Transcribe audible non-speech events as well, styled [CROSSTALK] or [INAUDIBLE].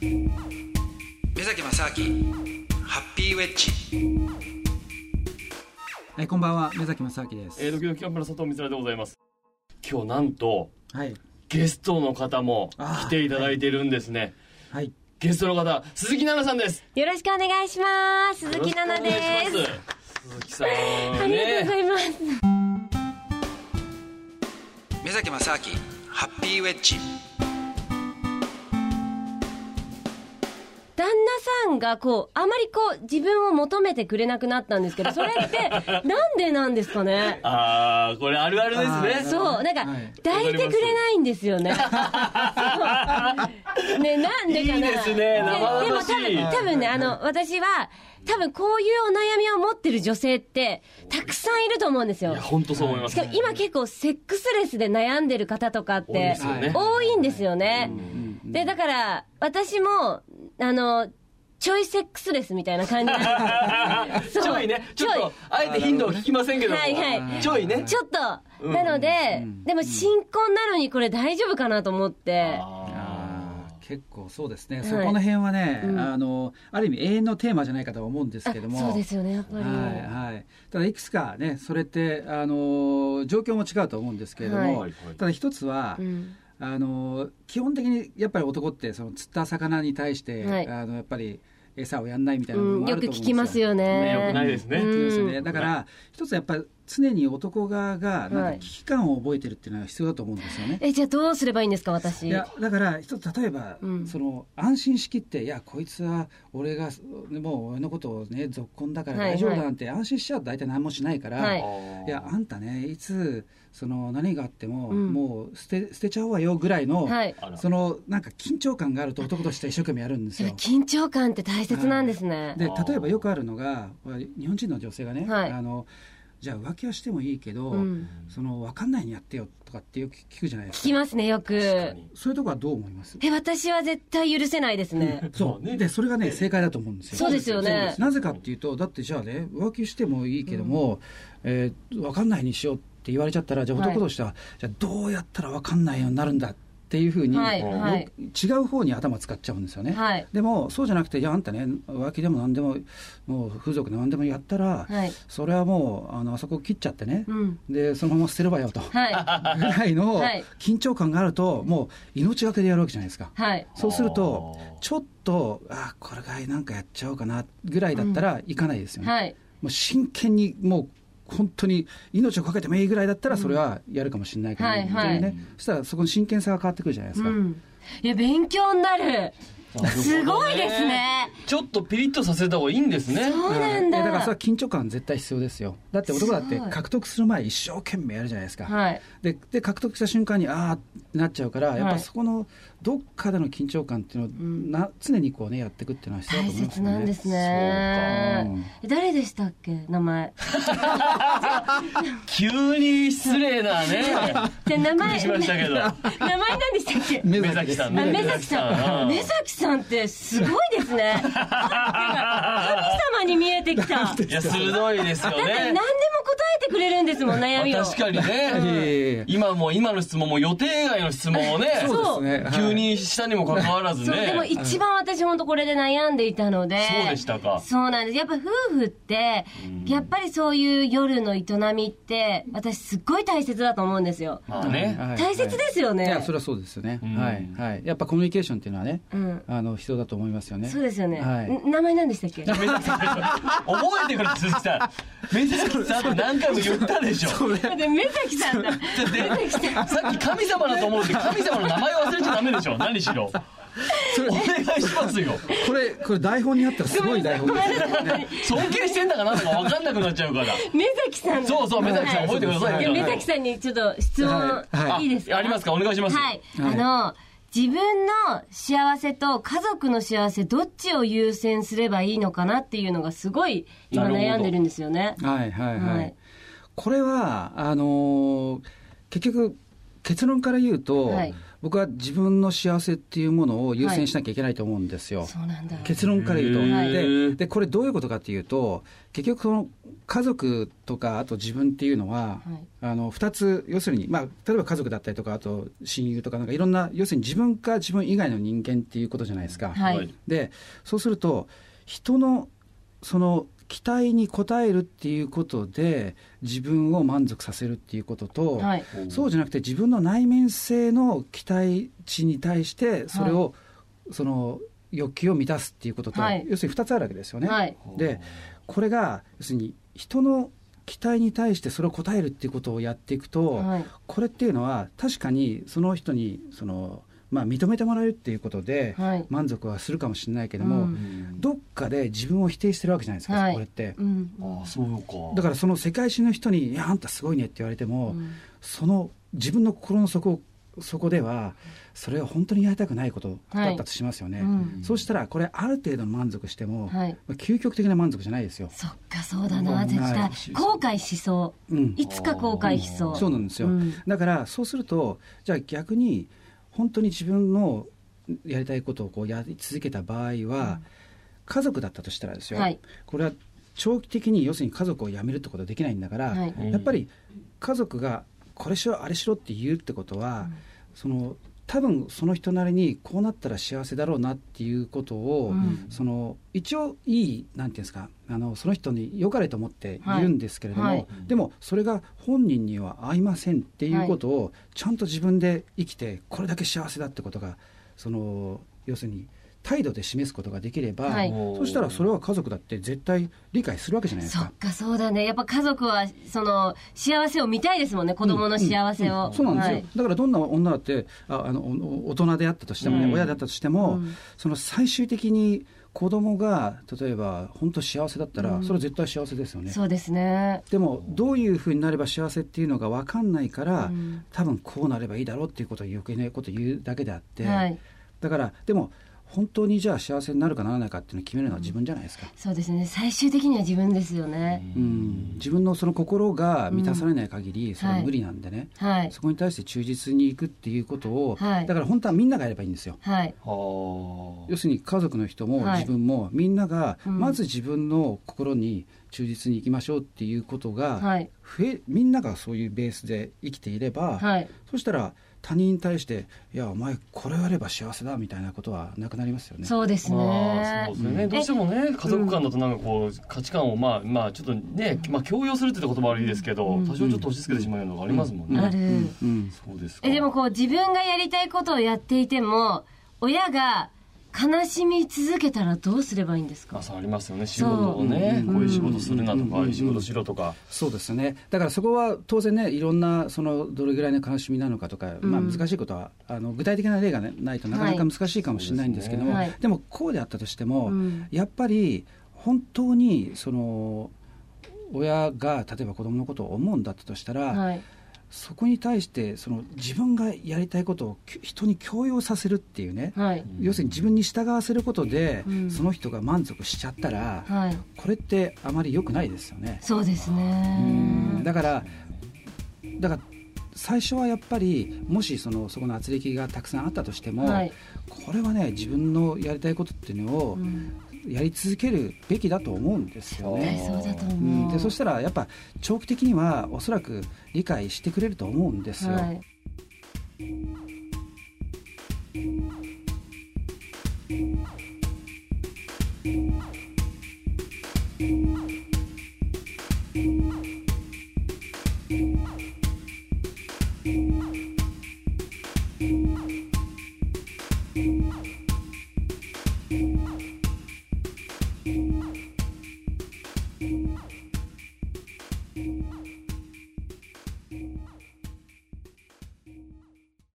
目崎正明ハッピーウェッジ。はいこんばんは。目崎正明です。えー、ドキドキキャンプの佐藤光でございます。今日なんとはい。ゲストの方も来ていただいてるんですね。はい。ゲストの方鈴木奈々さんです。よろしくお願いします。鈴木奈々です。鈴木さんありがとうございます。目崎正明ハッピーウェッジ旦那さんがこう、あまりこう、自分を求めてくれなくなったんですけど、[LAUGHS] それって、なんでなんですかね？ああこれあるあるですね。そう、なんかはい、抱いてくれないんですよね。そう。ね、なんでかな。いいですね。で生々しい。でも多分、多分ね、あの、私は、多分こういうお悩みを持ってる女性って、たくさんいると思うんですよ。いや。本当そう思います。しかも今結構セックスレスで悩んでる方とかって多いんですよね。で、だから、私も、あの、ちょいセックスレスみたいな感じ。なんですそう。ちょいねちょっとあえて頻度を聞きませんけども。はいはい。ちょいね。ちょっと、なので、でも新婚なのにこれ大丈夫かなと思って。結構そうですね、い。そこの辺はね、うん。あのある意味永遠のテーマじゃないかとは思うんですけども。あそうですよね、やっぱり。はいはい、ただいくつかねそれってあの状況も違うと思うんですけれども、はい。ただ一つは、うんあの基本的にやっぱり男ってその釣った魚に対して、はい。あのやっぱり餌をやんないみたいな部分うん、もあよく聞ると思うんですよ。きますよね。ね。よくないですね。うん。ね。だから一つやっぱり常に男側がなんか危機感を覚えてるっていうのは必要だと思うんですよね。え、じゃあどうすればいいんですか、私？いやだから一つ例えば、うんその安心しきっていやこいつは俺がもう俺のことをねぞっこんだからはい大丈夫だなんて安心しちゃうと大体何もしないから、はいいやあんたねいつその何があっても、うんもう捨て捨てちゃうわよぐらいの、はい。そのなんか緊張感があると男として一生懸命やるんですよ。緊張感って大切なんですね。で例えばよくあるのが日本人の女性がね、はいあのじゃあ浮気はしてもいいけど、うん。その分かんないようにやってよとかってよく聞くじゃないですか。聞きますね、よく。そういうとこはどう思います？え、私は絶対許せないですね。そう、まあね。でそれがね正解だと思うんですよ。そうですよね。なぜかっていうとだってじゃあね浮気してもいいけども、えー分かんないにしようって言われちゃったらじゃあはい男としては、じゃあどうやったら分かんないようになるんだっていうふうに、はいよはい違う方に頭使っちゃうんですよね、はい。でもそうじゃなくていやあんたね浮気でも何でももう風俗でも何でもやったら、はい。それはもうあのあそこ切っちゃってね、うん。でそのまま捨てればよと、はい。ぐらいのはい緊張感があるともう命がけでやるわけじゃないですか。はい。そうするとちょっとあこれがなんかやっちゃおうかなぐらいだったらいかないですよね、はい。もう真剣にもう本当に命をかけてもいいぐらいだったらそれはやるかもしれないけど、はいはい本当にねそしたらそこの真剣さが変わってくるじゃないですか、うん。いや、勉強になる。すごいですね。ちょっとピリッとさせた方がいいんですね。そうなんだ。だからそれは緊張感絶対必要ですよ。だって男だって獲得する前一生懸命やるじゃないですか、はい。でで獲得した瞬間にああってなっちゃうから、やっはいぱそこのどっかでの緊張感っていうのを、ん。な常にこうねやっていくっていうのは必要だ大と思いますよね。切なんですそうね。え誰でしたっけ？名前。[LAUGHS] 急に失礼なね。じゃあ名前、りしましたけど。[LAUGHS] 名前何でしたっけ？目目崎さんあ目崎さん。目崎さんってすごいですね。[LAUGHS] 神様に見えてきた。だっていや鋭いですよ何でも答ねえてくれるんですもん、悩みを。確かにね。や今も今の質問も予定外の質問をね [LAUGHS] そうですね。はい。急にしたにもかかわらずそう、ねでも一番私本当これで悩んでいたので。そうでしたか。そうなんです。やっぱ夫婦って、やっぱりそういう夜の営みって、私すっごい大切だと思うんですよ。まあね。はい。大切ですよね。い。やそれはそうですよね、うん。はい。はい。やっぱコミュニケーションっていうのはね、うん。あの必要だと思いますよね。そうですよね。はい。ん名前何でしたっけ？[LAUGHS] 覚えてくれ鈴木さん言ったでしょ。[LAUGHS] だって目崎さんだ。でさっき神様だと思うって神様の名前を忘れちゃダメでしょ。[LAUGHS] 何しろ。それお願いしますよ。これこれ台本にあったらすごい台本です尊敬してんだかなんだか分かんなくなっちゃうから。目崎さんだそうそう目崎さん覚えてください。よ目崎さんにちょっと質問、はい。はい。ですか？ありますか？お願いします。はい、はい。あの自分の幸せと家族の幸せどっちを優先すればいいのかなっていうのがすごい今悩んでるんですよね。はいはいはい、はいこれはあのー結局結論から言うと、はい。僕は自分の幸せっていうものを優先しなきゃいけないと思うんですよ、そうなんだ。結論から言うと、ででこれどういうことかっていうと結局その家族とかあと自分っていうのは、はい。あの2つ要するに、まあ、例えば家族だったりとかあと親友とかなんかいろんな要するに自分か自分以外の人間っていうことじゃないですか。はいはい。でそうすると人のその期待に応えるっていうことで自分を満足させるっていうことと、はい。そうじゃなくて自分の内面性の期待値に対してそれを、その欲求を満たすっていうことと、はい。要するに2つあるわけですよね。はい。でこれが要するに人の期待に対してそれを応えるっていうことをやっていくと、はい。これっていうのは確かにその人にその、まあ、認めてもらえるっていうことではい。満足はするかもしれないけども、うん。どっかで自分を否定してるわけじゃないですか、はい。これって。うん。ああそうか。だからその世界史の人に「いやあんたすごいね」って言われても、うん。その自分の心の底底ではそれは本当にやりたくないことだったとしますよね、うん。そうしたらこれある程度の満足しても、はい。まあ究極的な満足じゃないですよ、そっかそうだな。絶対はい後悔しそう。ん。ういつか後悔しそう。そうなんですよ、うん。だからそうするとじゃあ逆に本当に自分のやりたいことをこうやり続けた場合は、家族だったとしたらですよ、はい。これは長期的に要するに家族を辞めるってことはできないんだから、はい。やっぱり家族がこれしろあれしろって言うってことは、その多分その人なりにこうなったら幸せだろうなっていうことを、うん。その一応いいなんていうんですかあのその人に良かれと思って言うんですけれども、はい。はいでもそれが本人には合いませんっていうことをちゃんと自分で生きてこれだけ幸せだってことがその要するに態度で示すことができれば、はい。そしたらそれは家族だって絶対理解するわけじゃないですか。そっ。かそうだね。やっぱ家族はその幸せを見たいですもんね。子供の幸せを、そうなんですよ、はい。だからどんな女だってああのお大人であったとしてもね、うん。親だったとしても、うん。その最終的に子供が例えば本当幸せだったら、うん。それは絶対幸せですよね。そうですね。でもどういうふうになれば幸せっていうのが分かんないから、うん。多分こうなればいいだろうっていうことを余計なことを言うだけであって、はい。だからでも本当にじゃあ幸せになるかならないかっていうのを決めるのは自分じゃないですか、そうですね。最終的には自分ですよね、うん。自分のその心が満たされない限りそれは無理なんでね、はい。そこに対して忠実にいくっていうことを、はい。だから本当はみんながやればいいんですよ。はい。はあ。要するに家族の人もはい。自分もみんながうん。まず自分の心に忠実にいきましょうっていうことがはい。増えみんながそういうベースで生きていれば、はい。そしたら他人に対して「いやお前これをやれば幸せだ」みたいなことはなくなりますよね。そうですまあねそうですよね、うん。どうしてもね家族間だとなんかこう価値観をまあまあちょっとね、まあ、強要するって言った言葉悪いですけど、うん。多少ちょっと押し付けてしまうようなのがありますもんね、ある、うん。そうですか。えでもこう自分がやりたいことをやっていても親が悲しみ続けたらどうすればいいんですか？まあそうありますよね。仕事をねこういう仕事するなとか、仕事しろとか、そうですよね。だからそこは当然ねいろんなそのどれぐらいの悲しみなのかとか、まあ、うん難しいことはあの具体的な例が、ね、ないとなかなか難しいかもしれないんですけども、はい。でもこうであったとしても、うん。やっぱり本当にその親が例えば子供のことを思うんだったとしたら、はいそこに対してその自分がやりたいことをき人に強要させるっていうね、はい。要するに自分に従わせることで、うん。その人が満足しちゃったら、はい。これってあまり良くないですよね。そうですうん。ねだからだから最初はやっぱりもしそのそこの圧力がたくさんあったとしても、はい。これはね自分のやりたいことっていうのをうんやり続けるべきだと思うんですよね。そうだと思う、うん、でそしたらやっぱ長期的にはおそらく理解してくれると思うんですよ。はい、